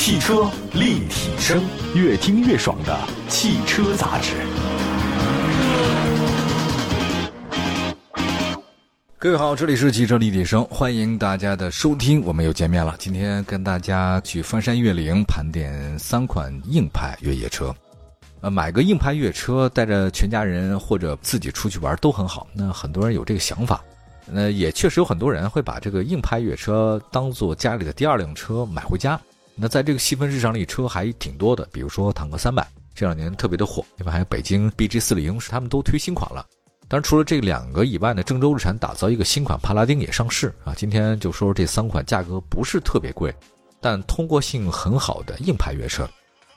汽车立体声，越听越爽的汽车杂志。各位好，这里是汽车立体声，欢迎大家的收听，我们又见面了。今天跟大家去翻山越岭，盘点三款硬派越野车。呃，买个硬派越野车，带着全家人或者自己出去玩都很好。那很多人有这个想法。那也确实有很多人会把这个硬派越野车当做家里的第二辆车买回家。那在这个细分市场里，车还挺多的，比如说坦克三百，这两年特别的火。另外还有北京 BJ 四零，是他们都推新款了。当然，除了这两个以外呢，郑州日产打造一个新款帕拉丁也上市啊。今天就说说这三款价格不是特别贵，但通过性很好的硬派越野车。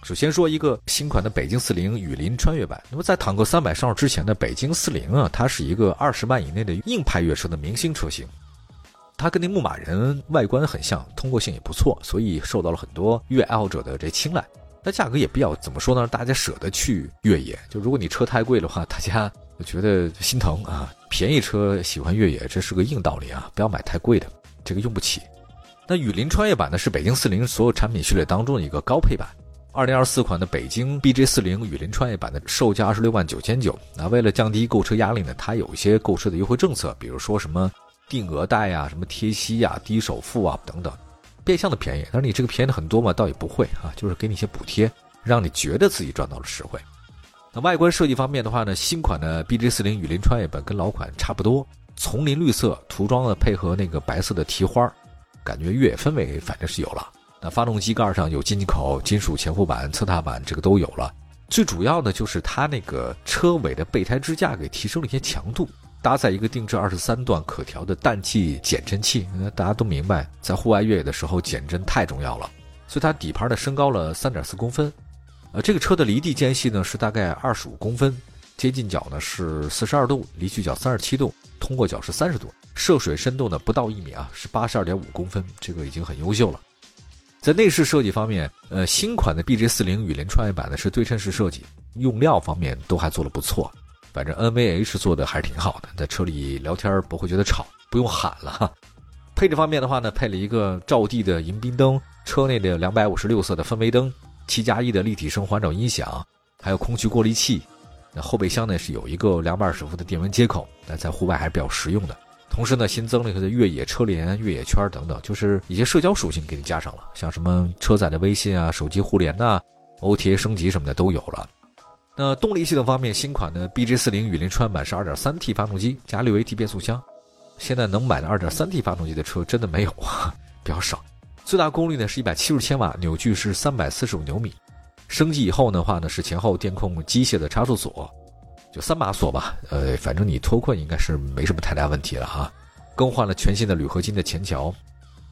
首先说一个新款的北京四零雨林穿越版。那么在坦克三百上市之前的北京四零啊，它是一个二十万以内的硬派越野车的明星车型。它跟那牧马人外观很像，通过性也不错，所以受到了很多越野爱好者的这青睐。那价格也比较怎么说呢？大家舍得去越野。就如果你车太贵的话，大家觉得心疼啊。便宜车喜欢越野，这是个硬道理啊，不要买太贵的，这个用不起。那雨林穿越版呢，是北京四零所有产品序列当中的一个高配版。二零二四款的北京 BJ 四零雨林穿越版的售价二十六万九千九。那为了降低购车压力呢，它有一些购车的优惠政策，比如说什么定额贷呀、什么贴息呀、低首付啊等等，变相的便宜。但是你这个便宜的很多嘛，倒也不会啊，就是给你一些补贴，让你觉得自己赚到了实惠。那外观设计方面的话呢，新款的 BJ 四零雨林穿越版跟老款差不多，丛林绿色涂装呢配合那个白色的提花，感觉越野氛围反正是有了。那发动机盖上有进气口、金属前护板、侧踏板，这个都有了。最主要的就是它那个车尾的备胎支架给提升了一些强度，搭载一个定制二十三段可调的氮气减震器。那大家都明白，在户外越野的时候减震太重要了，所以它底盘呢升高了三点四公分。呃，这个车的离地间隙呢是大概二十五公分，接近角呢是四十二度，离去角三十七度，通过角是三十度，涉水深度呢不到一米啊，是八十二点五公分，这个已经很优秀了。在内饰设计方面，呃，新款的 BJ 四零雨林创业版呢是对称式设计，用料方面都还做了不错。反正 NVH 做的还是挺好的，在车里聊天不会觉得吵，不用喊了。配置方面的话呢，配了一个照地的迎宾灯，车内的两百五十六色的氛围灯，七加一的立体声环绕音响，还有空气过滤器。那后备箱呢是有一个两百二十伏的电源接口，那在户外还是比较实用的。同时呢，新增了一个越野车联、越野圈等等，就是一些社交属性给你加上了，像什么车载的微信啊、手机互联呐、OTA 升级什么的都有了。那动力系统方面，新款的 BJ40 雨林川版是 2.3T 发动机加 6AT 变速箱。现在能买的 2.3T 发动机的车真的没有啊，比较少。最大功率呢是一百七十千瓦，扭矩是三百四十五牛米。升级以后的话呢，是前后电控机械的差速锁。就三把锁吧，呃，反正你脱困应该是没什么太大问题了哈。更换了全新的铝合金的前桥，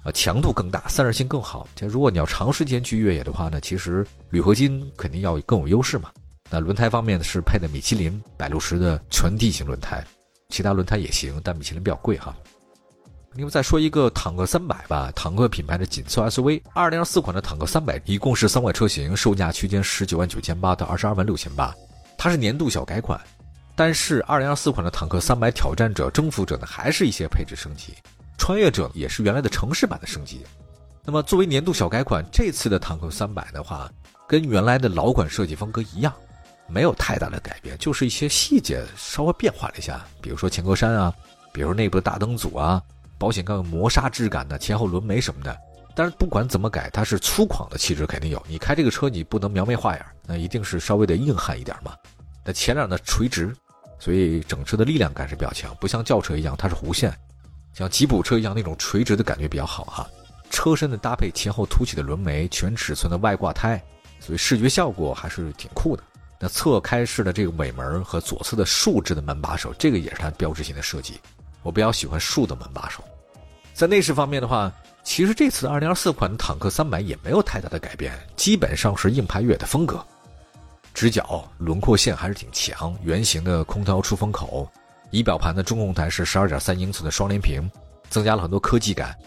啊，强度更大，散热性更好。就如果你要长时间去越野的话呢，其实铝合金肯定要更有优势嘛。那轮胎方面呢是配的米其林百六十的全地形轮胎，其他轮胎也行，但米其林比较贵哈。另外再说一个坦克三百吧，坦克品牌的紧凑 SUV，二零二四款的坦克三百一共是三款车型，售价区间十九万九千八到二十二万六千八。它是年度小改款，但是二零二四款的坦克三百挑战者、征服者呢，还是一些配置升级，穿越者也是原来的城市版的升级。那么作为年度小改款，这次的坦克三百的话，跟原来的老款设计风格一样，没有太大的改变，就是一些细节稍微变化了一下，比如说前格栅啊，比如内部的大灯组啊，保险杠磨砂质感的前后轮眉什么的。但是不管怎么改，它是粗犷的气质肯定有。你开这个车，你不能描眉画眼，那一定是稍微的硬汉一点嘛。那前脸呢垂直，所以整车的力量感是比较强，不像轿车一样它是弧线，像吉普车一样那种垂直的感觉比较好哈。车身的搭配前后凸起的轮眉，全尺寸的外挂胎，所以视觉效果还是挺酷的。那侧开式的这个尾门和左侧的竖置的门把手，这个也是它标志性的设计。我比较喜欢竖的门把手。在内饰方面的话。其实这次2024款坦克300也没有太大的改变，基本上是硬派越野的风格。直角轮廓线还是挺强，圆形的空调出风口，仪表盘的中控台是12.3英寸的双联屏，增加了很多科技感。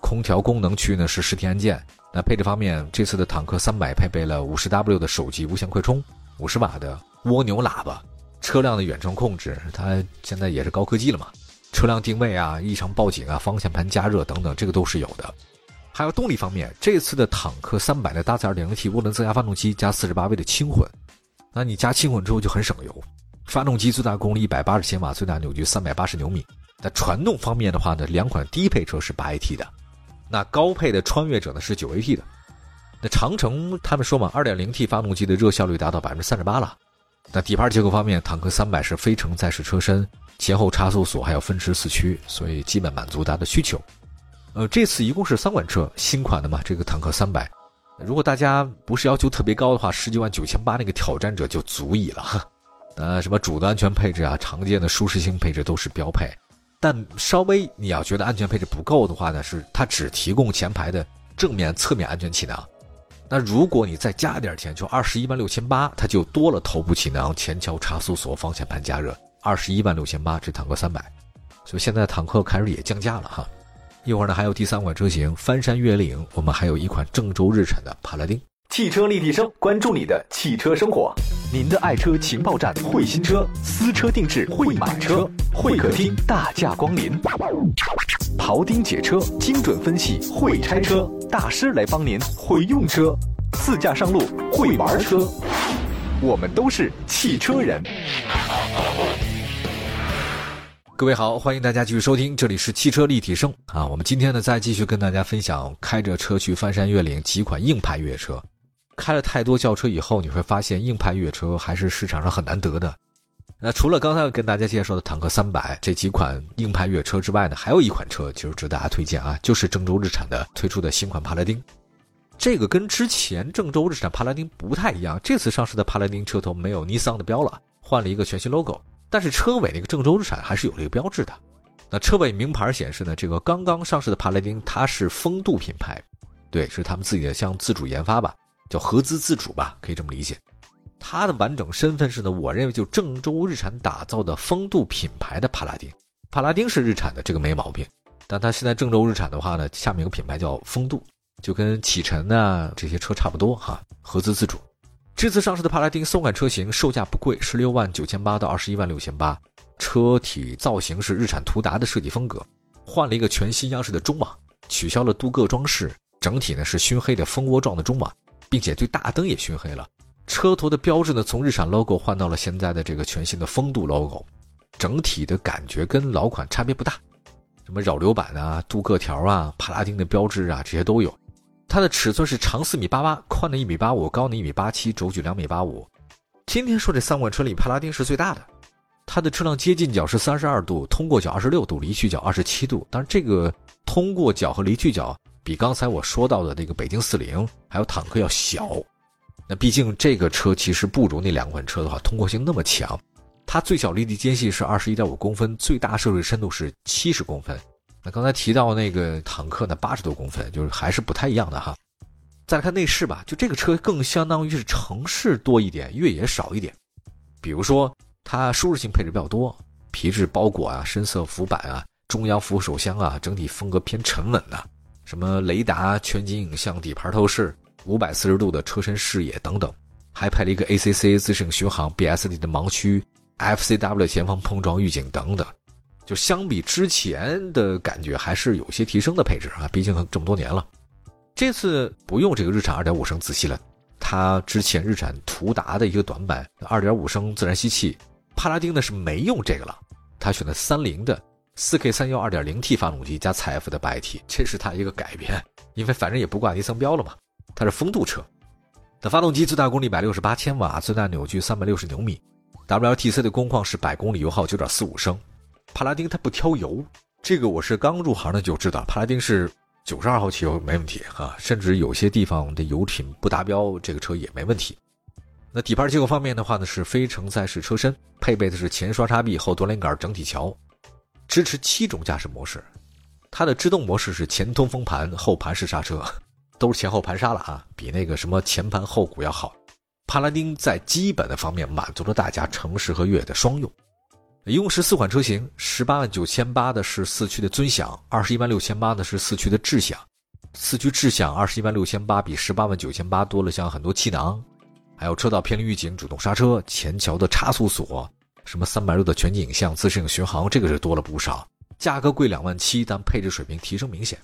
空调功能区呢是实体按键。那配置方面，这次的坦克300配备了 50W 的手机无线快充，50瓦的蜗牛喇叭，车辆的远程控制，它现在也是高科技了嘛。车辆定位啊，异常报警啊，方向盘加热等等，这个都是有的。还有动力方面，这次的坦克三百呢搭载 2.0T 涡轮增压发动机加48位的轻混，那你加轻混之后就很省油。发动机最大功率180千瓦，最大扭矩380牛米。那传动方面的话呢，两款低配车是 8AT 的，那高配的穿越者呢是 9AT 的。长城他们说嘛，2.0T 发动机的热效率达到38%了。那底盘结构方面，坦克三百是非承载式车身，前后差速锁还有分时四驱，所以基本满足大家的需求。呃，这次一共是三款车，新款的嘛，这个坦克三百，如果大家不是要求特别高的话，十九万九千八那个挑战者就足以了。哈。呃，什么主的安全配置啊，常见的舒适性配置都是标配，但稍微你要觉得安全配置不够的话呢，是它只提供前排的正面、侧面安全气囊。那如果你再加点钱，就二十一万六千八，它就多了头部气囊、前桥差速锁、方向盘加热，二十一万六千八，这坦克三百，所以现在坦克开始也降价了哈。一会儿呢还有第三款车型翻山越岭，我们还有一款郑州日产的帕拉丁。汽车立体声，关注你的汽车生活，您的爱车情报站，会新车，私车定制，会买车，会客厅大驾光临，庖丁解车，精准分析，会拆车大师来帮您，会用车，自驾上路，会玩车，我们都是汽车人。各位好，欢迎大家继续收听，这里是汽车立体声啊。我们今天呢，再继续跟大家分享开着车去翻山越岭几款硬派越野车。开了太多轿车以后，你会发现硬派越野车还是市场上很难得的。那除了刚才跟大家介绍的坦克三百这几款硬派越野车之外呢，还有一款车其实值得大家推荐啊，就是郑州日产的推出的新款帕拉丁。这个跟之前郑州日产帕拉丁不太一样，这次上市的帕拉丁车头没有尼桑的标了，换了一个全新 logo，但是车尾那个郑州日产还是有这个标志的。那车尾名牌显示呢，这个刚刚上市的帕拉丁它是风度品牌，对，是他们自己的像自主研发吧。叫合资自主吧，可以这么理解。它的完整身份是呢，我认为就郑州日产打造的风度品牌的帕拉丁。帕拉丁是日产的，这个没毛病。但它现在郑州日产的话呢，下面有个品牌叫风度，就跟启辰啊这些车差不多哈，合资自主。这次上市的帕拉丁松感车型售价不贵，十六万九千八到二十一万六千八。车体造型是日产途达的设计风格，换了一个全新样式的中网，取消了镀铬装饰，整体呢是熏黑的蜂窝状的中网。并且对大灯也熏黑了，车头的标志呢从日产 logo 换到了现在的这个全新的风度 logo，整体的感觉跟老款差别不大，什么扰流板啊、镀铬条啊、帕拉丁的标志啊这些都有。它的尺寸是长四米八八，宽的一米八五，高的一米八七，轴距两米八五。今天说这三款车里，帕拉丁是最大的，它的车辆接近角是三十二度，通过角二十六度，离去角二十七度。当然这个通过角和离去角。比刚才我说到的那个北京四零还有坦克要小，那毕竟这个车其实不如那两款车的话通过性那么强。它最小离地间隙是二十一点五公分，最大涉水深度是七十公分。那刚才提到那个坦克呢，八十多公分，就是还是不太一样的哈。再来看内饰吧，就这个车更相当于是城市多一点，越野少一点。比如说它舒适性配置比较多，皮质包裹啊，深色浮板啊，中央扶手箱啊，整体风格偏沉稳的。什么雷达、全景影像、底盘透视、五百四十度的车身视野等等，还配了一个 ACC 自适应巡航、BSD 的盲区、FCW 前方碰撞预警等等，就相比之前的感觉还是有些提升的配置啊，毕竟这么多年了。这次不用这个日产二点五升自吸了，它之前日产途达的一个短板二点五升自然吸气，帕拉丁呢是没用这个了，它选的三菱的。四 K 三幺二点零 T 发动机加采富的八 AT，这是它一个改变，因为反正也不挂尼桑标了嘛，它是风度车。那发动机最大功率一百六十八千瓦，最大扭矩三百六十牛米，WLTC 的工况是百公里油耗九点四五升。帕拉丁它不挑油，这个我是刚入行的就知道，帕拉丁是九十二号汽油没问题哈，甚至有些地方的油品不达标，这个车也没问题。那底盘结构方面的话呢，是非承载式车身，配备的是前双叉臂后多连杆整体桥。支持七种驾驶模式，它的制动模式是前通风盘、后盘式刹车，都是前后盘刹了啊，比那个什么前盘后鼓要好。帕拉丁在基本的方面满足了大家城市和越野的双用。一共是四款车型，十八万九千八的是四驱的尊享，二十一万六千八的是四驱的智享。四驱智享二十一万六千八比十八万九千八多了像很多气囊，还有车道偏离预警、主动刹车、前桥的差速锁。什么三百六的全景影像、自适应巡航，这个是多了不少。价格贵两万七，但配置水平提升明显。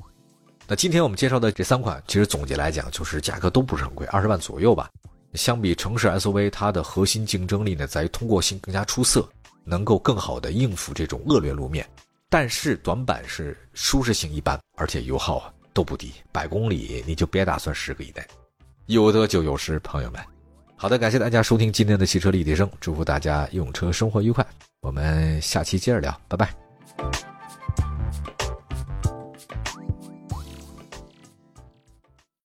那今天我们介绍的这三款，其实总结来讲，就是价格都不是很贵，二十万左右吧。相比城市 SUV，它的核心竞争力呢，在于通过性更加出色，能够更好的应付这种恶劣路面。但是短板是舒适性一般，而且油耗都不低，百公里你就别打算十个以内。有得就有失，朋友们。好的，感谢大家收听今天的汽车立体声，祝福大家用车生活愉快。我们下期接着聊，拜拜。